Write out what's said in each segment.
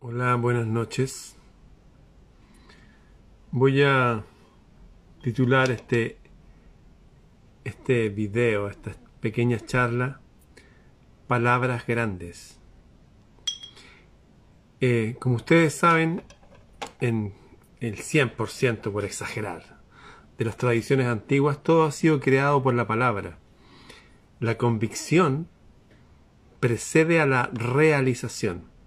Hola, buenas noches. Voy a titular este, este video, esta pequeña charla, Palabras Grandes. Eh, como ustedes saben, en el 100%, por exagerar, de las tradiciones antiguas, todo ha sido creado por la palabra. La convicción precede a la realización.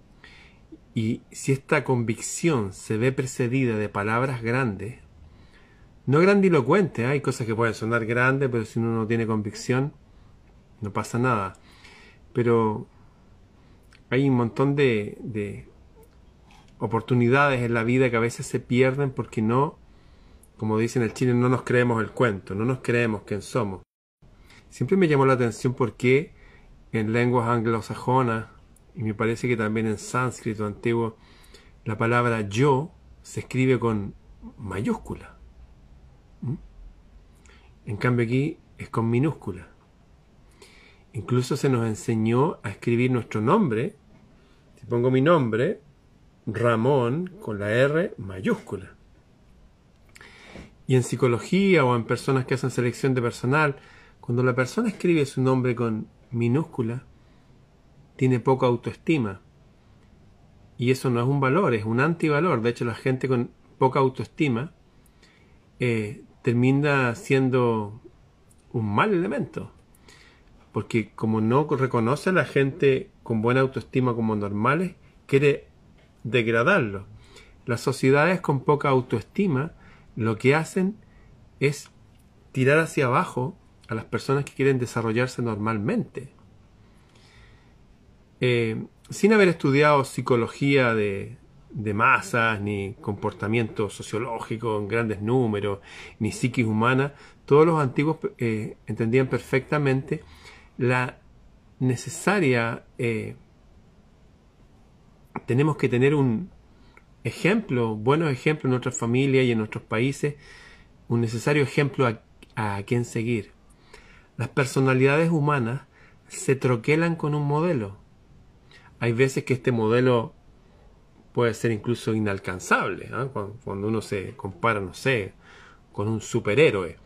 Y si esta convicción se ve precedida de palabras grandes, no grandilocuentes, hay cosas que pueden sonar grandes, pero si uno no tiene convicción, no pasa nada. Pero hay un montón de, de oportunidades en la vida que a veces se pierden porque no, como dicen en el Chile, no nos creemos el cuento, no nos creemos quién somos. Siempre me llamó la atención porque en lenguas anglosajonas y me parece que también en sánscrito antiguo la palabra yo se escribe con mayúscula. ¿Mm? En cambio aquí es con minúscula. Incluso se nos enseñó a escribir nuestro nombre. Si pongo mi nombre, Ramón, con la R mayúscula. Y en psicología o en personas que hacen selección de personal, cuando la persona escribe su nombre con minúscula, tiene poca autoestima. Y eso no es un valor, es un antivalor. De hecho, la gente con poca autoestima eh, termina siendo un mal elemento. Porque como no reconoce a la gente con buena autoestima como normales, quiere degradarlo. Las sociedades con poca autoestima lo que hacen es tirar hacia abajo a las personas que quieren desarrollarse normalmente. Eh, sin haber estudiado psicología de, masas, ni comportamiento sociológico en grandes números, ni psiquis humana, todos los antiguos eh, entendían perfectamente la necesaria... Eh, tenemos que tener un ejemplo, buenos ejemplos en nuestras familias y en nuestros países, un necesario ejemplo a, a quien seguir. Las personalidades humanas se troquelan con un modelo hay veces que este modelo puede ser incluso inalcanzable, ¿ah? cuando, uno se compara, no sé, con un superhéroe.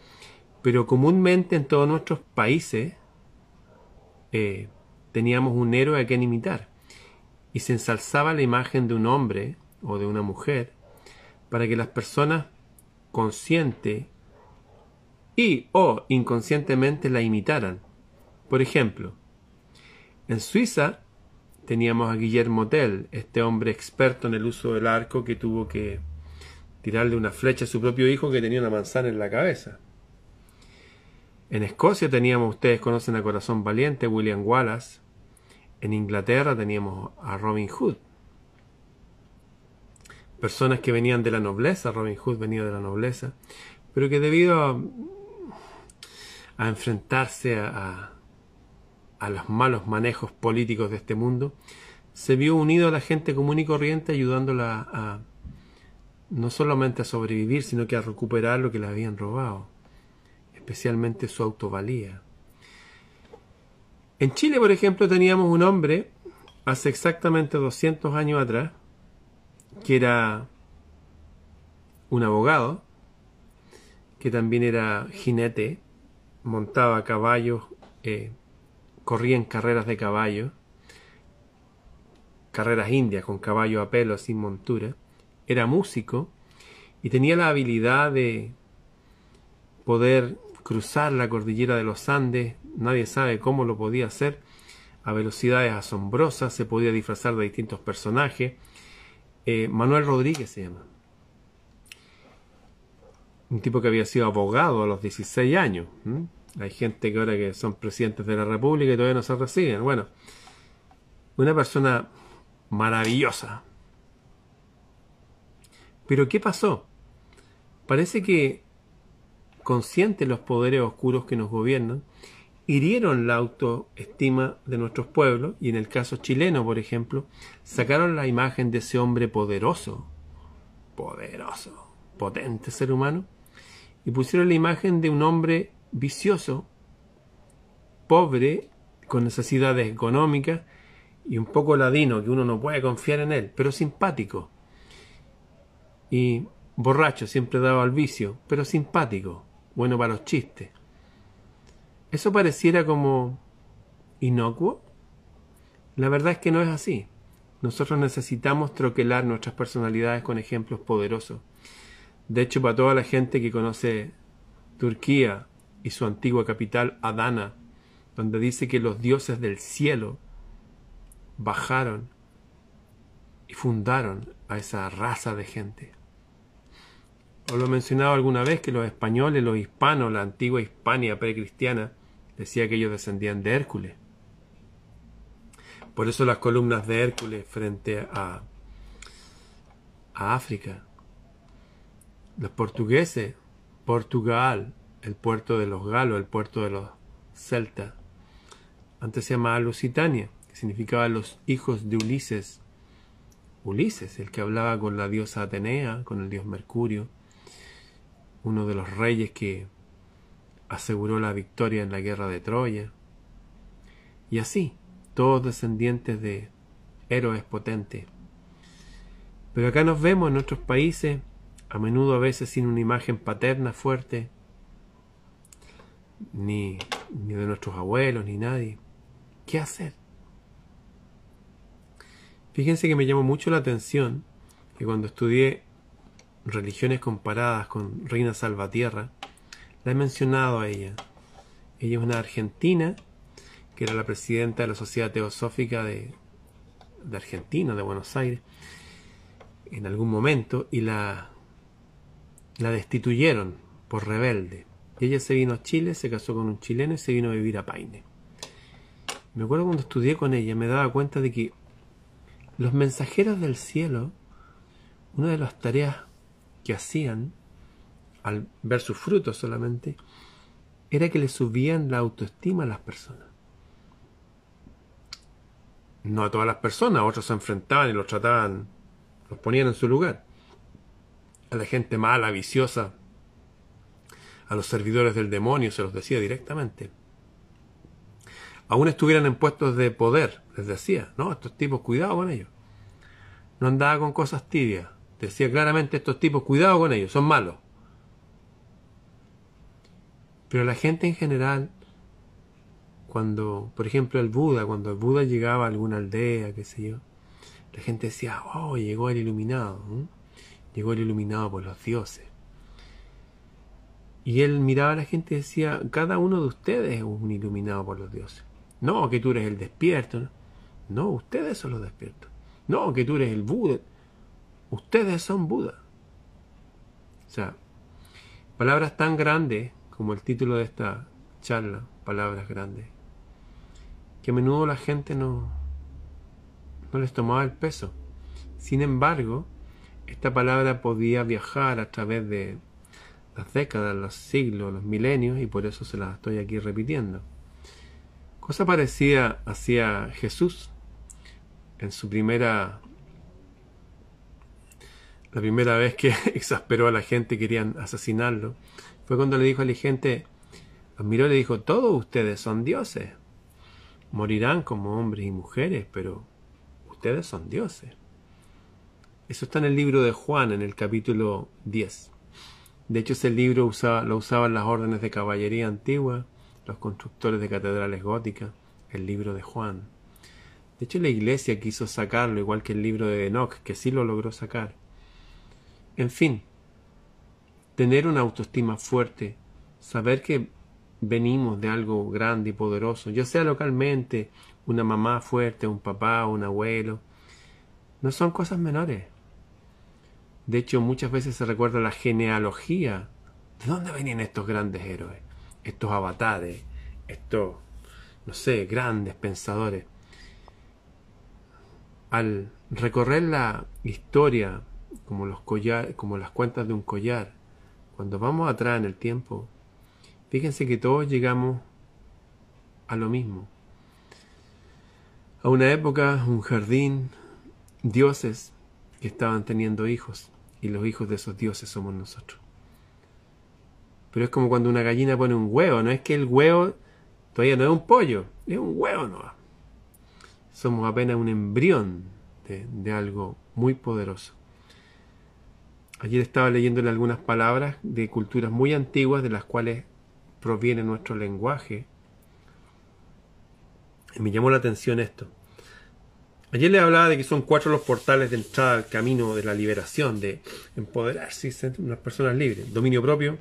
Pero comúnmente en todos nuestros países eh, teníamos un héroe a quien imitar y se ensalzaba la imagen de un hombre o de una mujer para que las personas consciente y o inconscientemente la imitaran. Por ejemplo, en Suiza teníamos a Guillermo Tell, este hombre experto en el uso del arco que tuvo que tirarle una flecha a su propio hijo que tenía una manzana en la cabeza. En Escocia teníamos, ustedes conocen a Corazón Valiente, William Wallace. En Inglaterra teníamos a Robin Hood. Personas que venían de la nobleza, Robin Hood venía de la nobleza, pero que debido a, a enfrentarse a, a los malos manejos políticos de este mundo, se vio unido a la gente común y corriente ayudándola a no solamente a sobrevivir, sino que a recuperar lo que le habían robado, especialmente su autovalía. En Chile, por ejemplo, teníamos un hombre, hace exactamente 200 años atrás, que era un abogado, que también era jinete, montaba caballos, eh, corría en carreras de caballo, carreras indias con caballo a pelo sin montura, era músico y tenía la habilidad de poder cruzar la cordillera de los Andes, nadie sabe cómo lo podía hacer, a velocidades asombrosas, se podía disfrazar de distintos personajes. Eh, Manuel Rodríguez se llama. Un tipo que había sido abogado a los 16 años. Hay gente que ahora que son presidentes de la República y todavía no se reciben. Bueno, una persona maravillosa. Pero ¿qué pasó? Parece que conscientes los poderes oscuros que nos gobiernan, hirieron la autoestima de nuestros pueblos y en el caso chileno, por ejemplo, sacaron la imagen de ese hombre poderoso, poderoso, potente ser humano, y pusieron la imagen de un hombre vicioso, pobre, con necesidades económicas y un poco ladino, que uno no puede confiar en él, pero simpático. Y borracho, siempre dado al vicio, pero simpático, bueno para los chistes. Eso pareciera como inocuo. La verdad es que no es así. Nosotros necesitamos troquelar nuestras personalidades con ejemplos poderosos. De hecho, para toda la gente que conoce Turquía y su antigua capital, Adana, donde dice que los dioses del cielo bajaron y fundaron a esa raza de gente. Os lo he mencionado alguna vez que los españoles, los hispanos, la antigua Hispania precristiana, decía que ellos descendían de Hércules. Por eso las columnas de Hércules frente a, a África. Los portugueses, Portugal, el puerto de los galos, el puerto de los celtas. Antes se llamaba Lusitania, que significaba los hijos de Ulises. Ulises, el que hablaba con la diosa Atenea, con el dios Mercurio, uno de los reyes que aseguró la victoria en la guerra de Troya. Y así, todos descendientes de héroes potentes. Pero acá nos vemos en nuestros países, a menudo a veces sin una imagen paterna fuerte, ni, ni de nuestros abuelos, ni nadie. ¿Qué hacer? Fíjense que me llamó mucho la atención que cuando estudié religiones comparadas con Reina Salvatierra, la he mencionado a ella. Ella es una argentina que era la presidenta de la Sociedad Teosófica de, de Argentina, de Buenos Aires, en algún momento, y la, la destituyeron por rebelde. Y ella se vino a Chile, se casó con un chileno y se vino a vivir a Paine. Me acuerdo cuando estudié con ella, me daba cuenta de que los mensajeros del cielo, una de las tareas que hacían, al ver sus frutos solamente, era que le subían la autoestima a las personas no a todas las personas, otros se enfrentaban y los trataban, los ponían en su lugar. A la gente mala, viciosa, a los servidores del demonio se los decía directamente. Aún estuvieran en puestos de poder, les decía, no, estos tipos, cuidado con ellos. No andaba con cosas tibias, decía claramente estos tipos, cuidado con ellos, son malos. Pero la gente en general cuando, por ejemplo, el Buda, cuando el Buda llegaba a alguna aldea, qué sé yo, la gente decía, oh, llegó el iluminado, llegó el iluminado por los dioses. Y él miraba a la gente y decía, cada uno de ustedes es un iluminado por los dioses. No, que tú eres el despierto. No, ustedes son los despiertos. No, que tú eres el Buda. Ustedes son Buda. O sea, palabras tan grandes como el título de esta charla, palabras grandes, que a menudo la gente no, no les tomaba el peso. Sin embargo, esta palabra podía viajar a través de las décadas, los siglos, los milenios, y por eso se la estoy aquí repitiendo. Cosa parecida hacía Jesús en su primera la primera vez que exasperó a la gente, querían asesinarlo, fue cuando le dijo a la gente, los miró y le dijo, todos ustedes son dioses. Morirán como hombres y mujeres, pero ustedes son dioses. Eso está en el libro de Juan, en el capítulo 10. De hecho, ese libro lo usaban las órdenes de caballería antigua, los constructores de catedrales góticas, el libro de Juan. De hecho, la iglesia quiso sacarlo, igual que el libro de Enoch, que sí lo logró sacar. En fin, tener una autoestima fuerte, saber que venimos de algo grande y poderoso, ya sea localmente, una mamá fuerte, un papá, un abuelo, no son cosas menores. De hecho, muchas veces se recuerda la genealogía. ¿De dónde venían estos grandes héroes? Estos avatares, estos, no sé, grandes pensadores. Al recorrer la historia como, los collar, como las cuentas de un collar, cuando vamos atrás en el tiempo, Fíjense que todos llegamos a lo mismo. A una época, un jardín, dioses que estaban teniendo hijos, y los hijos de esos dioses somos nosotros. Pero es como cuando una gallina pone un huevo, no es que el huevo todavía no es un pollo, es un huevo no. somos apenas un embrión de, de algo muy poderoso. Ayer estaba leyéndole algunas palabras de culturas muy antiguas de las cuales proviene nuestro lenguaje. Y me llamó la atención esto. Ayer le hablaba de que son cuatro los portales de entrada al camino de la liberación, de empoderarse y ser unas personas libres. Dominio propio,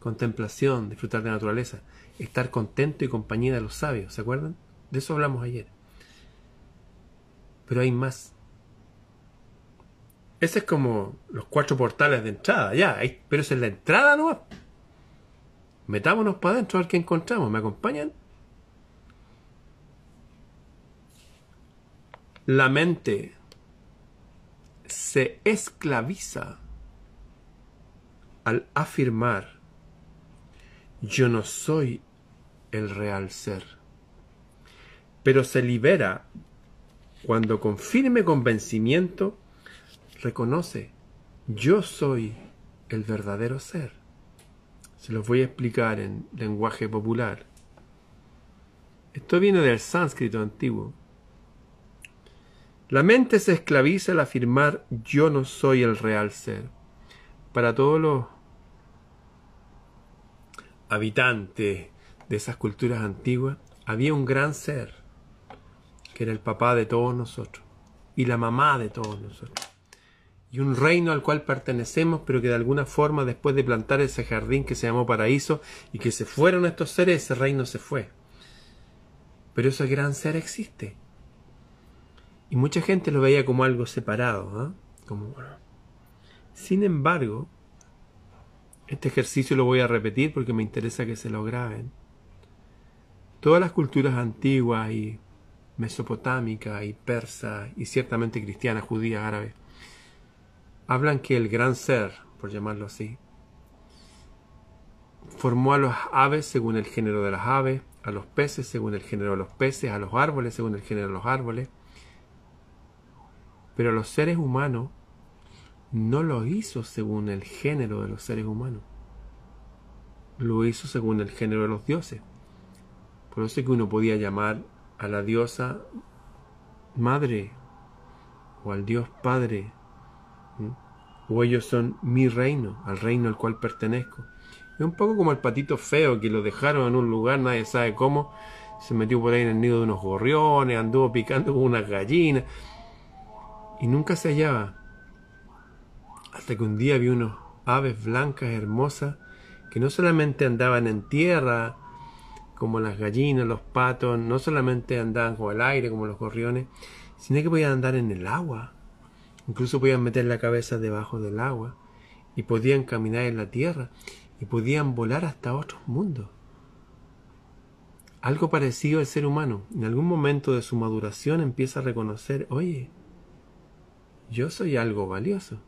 contemplación, disfrutar de la naturaleza, estar contento y compañía de los sabios, ¿se acuerdan? De eso hablamos ayer. Pero hay más. Ese es como los cuatro portales de entrada, ya, pero esa es la entrada ¿no? Metámonos para adentro a ver qué encontramos. ¿Me acompañan? La mente se esclaviza al afirmar yo no soy el real ser, pero se libera cuando con firme convencimiento reconoce yo soy el verdadero ser. Se los voy a explicar en lenguaje popular. Esto viene del sánscrito antiguo. La mente se esclaviza al afirmar yo no soy el real ser. Para todos los habitantes de esas culturas antiguas, había un gran ser, que era el papá de todos nosotros y la mamá de todos nosotros. Y un reino al cual pertenecemos, pero que de alguna forma después de plantar ese jardín que se llamó paraíso y que se fueron estos seres, ese reino se fue. Pero ese gran ser existe. Y mucha gente lo veía como algo separado. ¿ah? Como, Sin embargo, este ejercicio lo voy a repetir porque me interesa que se lo graben. Todas las culturas antiguas y mesopotámicas y persas y ciertamente cristianas, judías, árabes, hablan que el gran ser, por llamarlo así, formó a los aves según el género de las aves, a los peces según el género de los peces, a los árboles según el género de los árboles, pero los seres humanos no lo hizo según el género de los seres humanos. Lo hizo según el género de los dioses. Por eso es que uno podía llamar a la diosa madre o al dios padre. O ellos son mi reino, al reino al cual pertenezco. Es un poco como el patito feo que lo dejaron en un lugar, nadie sabe cómo. Se metió por ahí en el nido de unos gorriones, anduvo picando con unas gallinas y nunca se hallaba. Hasta que un día vi unos aves blancas hermosas que no solamente andaban en tierra como las gallinas, los patos, no solamente andaban con el aire como los gorriones, sino que podían andar en el agua. Incluso podían meter la cabeza debajo del agua y podían caminar en la tierra y podían volar hasta otros mundos. Algo parecido al ser humano. En algún momento de su maduración empieza a reconocer, oye, yo soy algo valioso.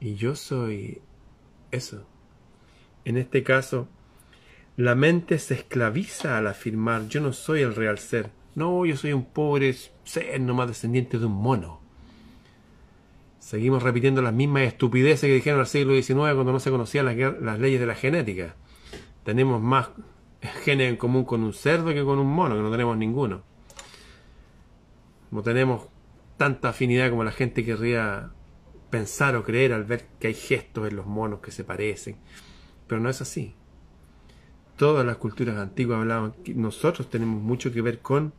Y yo soy eso. En este caso, la mente se esclaviza al afirmar yo no soy el real ser. No, yo soy un pobre ser nomás descendiente de un mono. Seguimos repitiendo las mismas estupideces que dijeron al siglo XIX cuando no se conocían las, las leyes de la genética. Tenemos más genes en común con un cerdo que con un mono, que no tenemos ninguno. No tenemos tanta afinidad como la gente querría pensar o creer al ver que hay gestos en los monos que se parecen. Pero no es así. Todas las culturas antiguas hablaban que nosotros tenemos mucho que ver con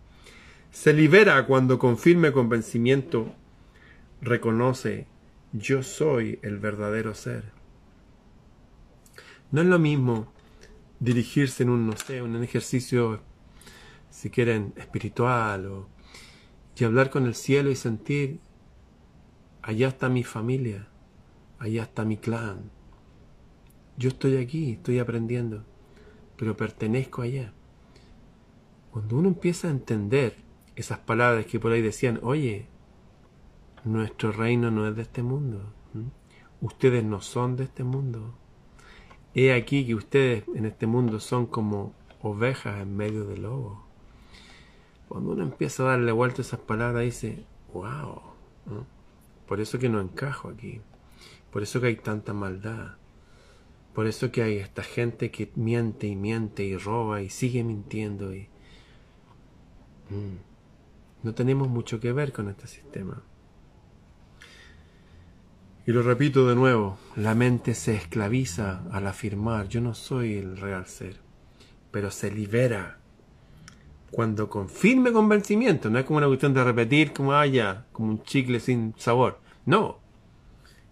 se libera cuando con firme convencimiento reconoce yo soy el verdadero ser. No es lo mismo dirigirse en un, no sé, un ejercicio, si quieren, espiritual o y hablar con el cielo y sentir, allá está mi familia, allá está mi clan. Yo estoy aquí, estoy aprendiendo, pero pertenezco allá. Cuando uno empieza a entender esas palabras que por ahí decían, oye, nuestro reino no es de este mundo, ustedes no son de este mundo. He aquí que ustedes en este mundo son como ovejas en medio de lobos. Cuando uno empieza a darle vuelta a esas palabras, dice, wow, por eso que no encajo aquí, por eso que hay tanta maldad, por eso que hay esta gente que miente y miente y roba y sigue mintiendo y... Mm. No tenemos mucho que ver con este sistema. Y lo repito de nuevo, la mente se esclaviza al afirmar yo no soy el real ser, pero se libera cuando con firme convencimiento, no es como una cuestión de repetir como haya, como un chicle sin sabor, no,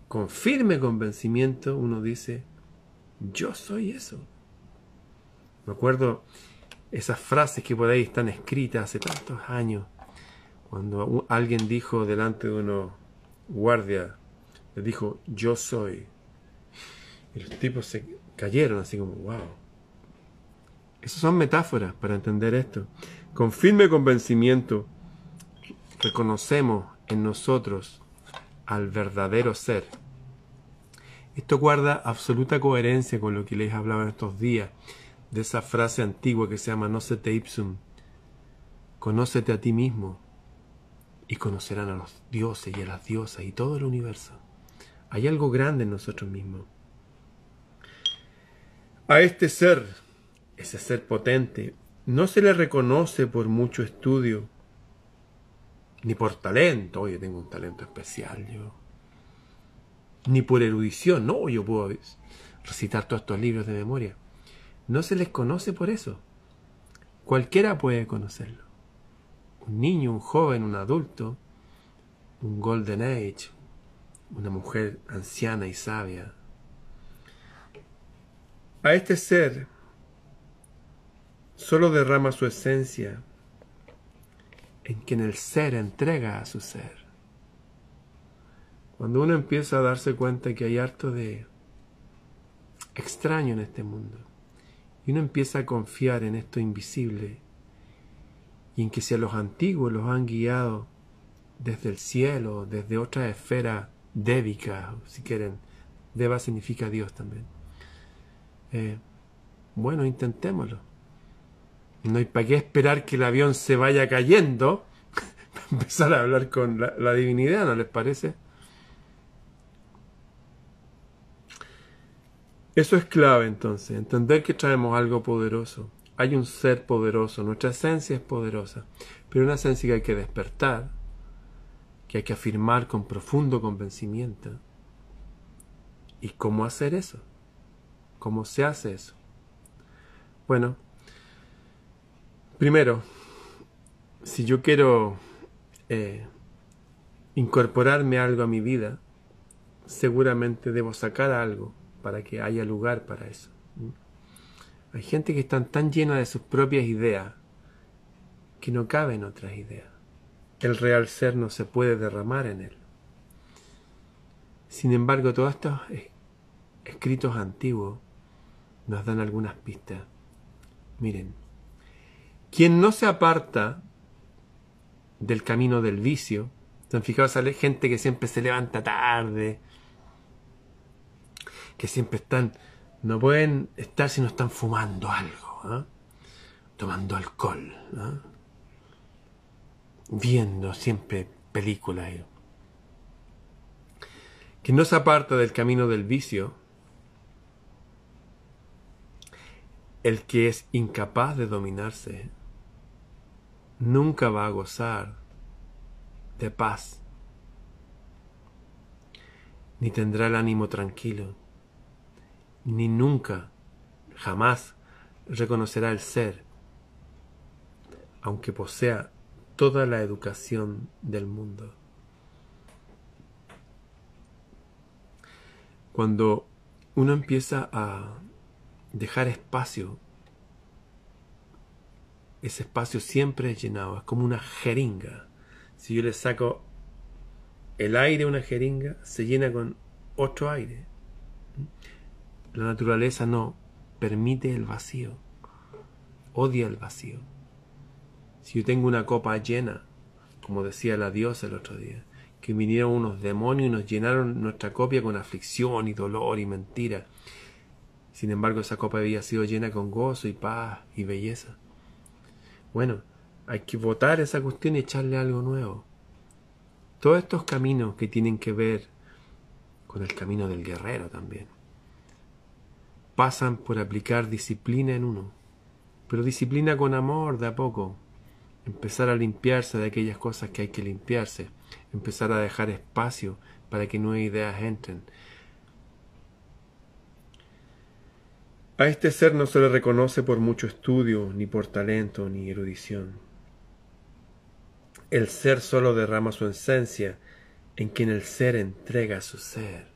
con firme convencimiento uno dice yo soy eso. Me acuerdo esas frases que por ahí están escritas hace tantos años, cuando alguien dijo delante de unos guardias, le dijo, yo soy. Y los tipos se cayeron así como, wow. Esas son metáforas para entender esto. Con firme convencimiento reconocemos en nosotros al verdadero ser. Esto guarda absoluta coherencia con lo que les hablaba en estos días, de esa frase antigua que se llama Nocete ipsum. Conócete a ti mismo y conocerán a los dioses y a las diosas y todo el universo. Hay algo grande en nosotros mismos. A este ser, ese ser potente, no se le reconoce por mucho estudio, ni por talento. Oye, tengo un talento especial yo. Ni por erudición. No, yo puedo recitar todos estos libros de memoria. No se les conoce por eso. Cualquiera puede conocerlo. Un niño, un joven, un adulto, un golden age, una mujer anciana y sabia. A este ser solo derrama su esencia en quien el ser entrega a su ser. Cuando uno empieza a darse cuenta que hay harto de extraño en este mundo, y uno empieza a confiar en esto invisible, y en que si a los antiguos los han guiado desde el cielo, desde otra esfera débica, si quieren, deva significa Dios también. Eh, bueno, intentémoslo. No hay para qué esperar que el avión se vaya cayendo para empezar a hablar con la divinidad, ¿no les parece? Eso es clave entonces, entender que traemos algo poderoso. Hay un ser poderoso, nuestra esencia es poderosa, pero una esencia que hay que despertar, que hay que afirmar con profundo convencimiento. ¿Y cómo hacer eso? ¿Cómo se hace eso? Bueno, primero, si yo quiero eh, incorporarme algo a mi vida, seguramente debo sacar algo para que haya lugar para eso. Hay gente que está tan llena de sus propias ideas que no caben otras ideas. El real ser no se puede derramar en él. Sin embargo, todos estos escritos antiguos nos dan algunas pistas. Miren, quien no se aparta del camino del vicio, ¿se han fijado? Gente que siempre se levanta tarde, que siempre están, no pueden estar si no están fumando algo, ¿ah? tomando alcohol, ¿ah? viendo siempre películas. Que no se aparta del camino del vicio, el que es incapaz de dominarse, nunca va a gozar de paz, ni tendrá el ánimo tranquilo ni nunca, jamás reconocerá el ser, aunque posea toda la educación del mundo. Cuando uno empieza a dejar espacio, ese espacio siempre es llenado, es como una jeringa. Si yo le saco el aire a una jeringa, se llena con otro aire. La naturaleza no permite el vacío, odia el vacío. Si yo tengo una copa llena, como decía la diosa el otro día, que vinieron unos demonios y nos llenaron nuestra copia con aflicción y dolor y mentira. Sin embargo, esa copa había sido llena con gozo y paz y belleza. Bueno, hay que votar esa cuestión y echarle algo nuevo. Todos estos caminos que tienen que ver con el camino del guerrero también pasan por aplicar disciplina en uno, pero disciplina con amor de a poco, empezar a limpiarse de aquellas cosas que hay que limpiarse, empezar a dejar espacio para que nuevas ideas entren. A este ser no se le reconoce por mucho estudio, ni por talento, ni erudición. El ser solo derrama su esencia en quien el ser entrega su ser.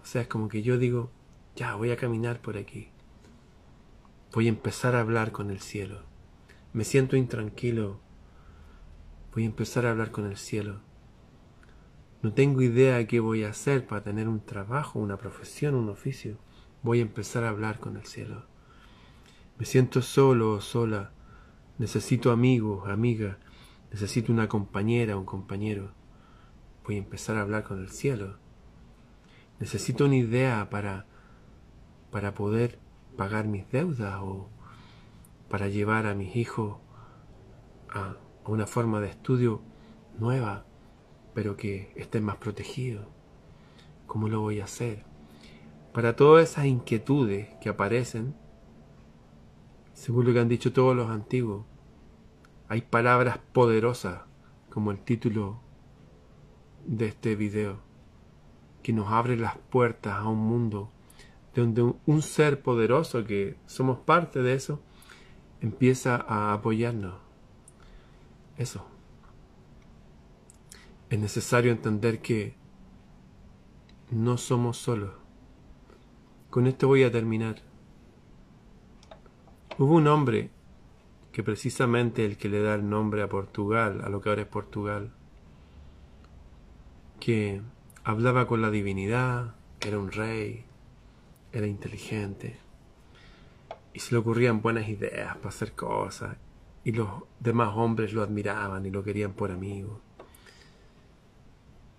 O sea, es como que yo digo, ya voy a caminar por aquí. Voy a empezar a hablar con el cielo. Me siento intranquilo. Voy a empezar a hablar con el cielo. No tengo idea de qué voy a hacer para tener un trabajo, una profesión, un oficio. Voy a empezar a hablar con el cielo. Me siento solo o sola. Necesito amigos, amiga. Necesito una compañera, un compañero. Voy a empezar a hablar con el cielo. Necesito una idea para para poder pagar mis deudas o para llevar a mis hijos a una forma de estudio nueva, pero que estén más protegidos. ¿Cómo lo voy a hacer? Para todas esas inquietudes que aparecen, según lo que han dicho todos los antiguos, hay palabras poderosas, como el título de este video, que nos abre las puertas a un mundo donde un, ser poderoso, que somos parte de eso, empieza a apoyarnos. Eso. Es necesario entender que no somos solos. Con esto voy a terminar. Hubo un hombre que precisamente el que le da el nombre a Portugal, a lo que ahora es Portugal, que hablaba con la divinidad, era un rey, era inteligente y se le ocurrían buenas ideas para hacer cosas y los demás hombres lo admiraban y lo querían por amigo.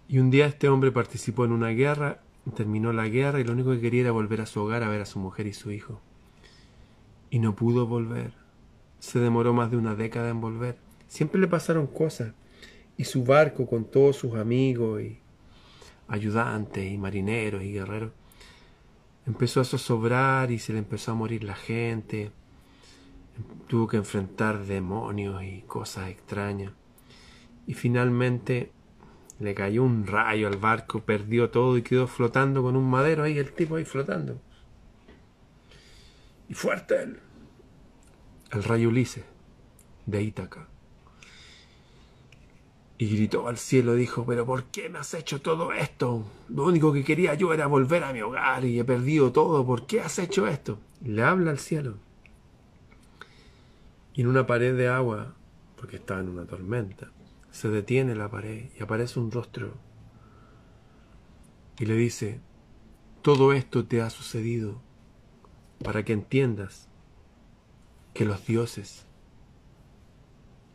Y un día este hombre participó en una guerra, terminó la guerra y lo único que quería era volver a su hogar a ver a su mujer y su hijo. Y no pudo volver. Se demoró más de una década en volver. Siempre le pasaron cosas. Y su barco con todos sus amigos y ayudantes y marineros y guerreros empezó a zozobrar y se le empezó a morir la gente. Tuvo que enfrentar demonios y cosas extrañas. Y finalmente le cayó un rayo al barco, perdió todo y quedó flotando con un madero ahí, el tipo ahí flotando. Y fuerte él. El rayo Ulises de Ítaca y gritó al cielo, dijo, pero ¿por qué me has hecho todo esto? Lo único que quería yo era volver a mi hogar y he perdido todo, ¿por qué has hecho esto? le habla al cielo. Y en una pared de agua, porque estaba en una tormenta, se detiene la pared y aparece un rostro y le dice, todo esto te ha sucedido para que entiendas que los dioses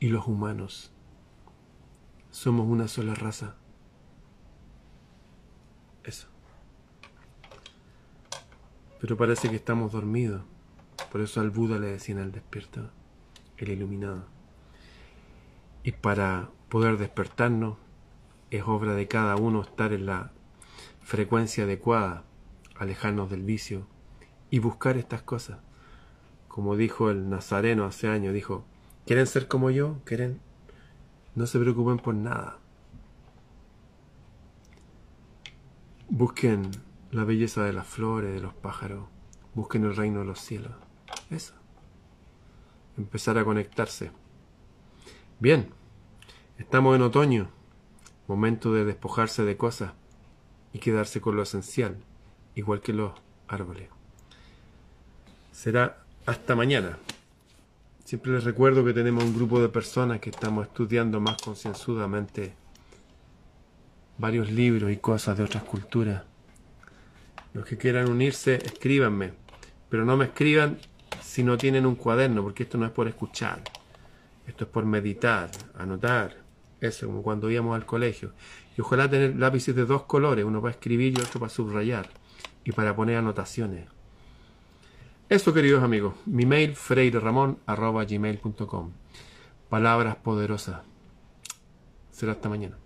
y los humanos somos una sola raza. Eso. Pero parece que estamos dormidos. Por eso al Buda le decían al despierto, el iluminado. Y para poder despertarnos, es obra de cada uno estar en la frecuencia adecuada, alejarnos del vicio y buscar estas cosas. Como dijo el Nazareno hace años, dijo, ¿quieren ser como yo? ¿Quieren no se preocupen por nada. Busquen la belleza de las flores, de los pájaros. Busquen el reino de los cielos. Eso. Empezar a conectarse. Bien, estamos en otoño. Momento de despojarse de cosas y quedarse con lo esencial, igual que los árboles. Será hasta mañana. Siempre les recuerdo que tenemos un grupo de personas que estamos estudiando más concienzudamente varios libros y cosas de otras culturas. Los que quieran unirse, escríbanme, pero no me escriban si no tienen un cuaderno, porque esto no es por escuchar, esto es por meditar, anotar, eso, como cuando íbamos al colegio. Y ojalá tener lápices de dos colores, uno para escribir y otro para subrayar y para poner anotaciones. Eso, queridos amigos, mi mail gmail.com Palabras poderosas. Será hasta mañana.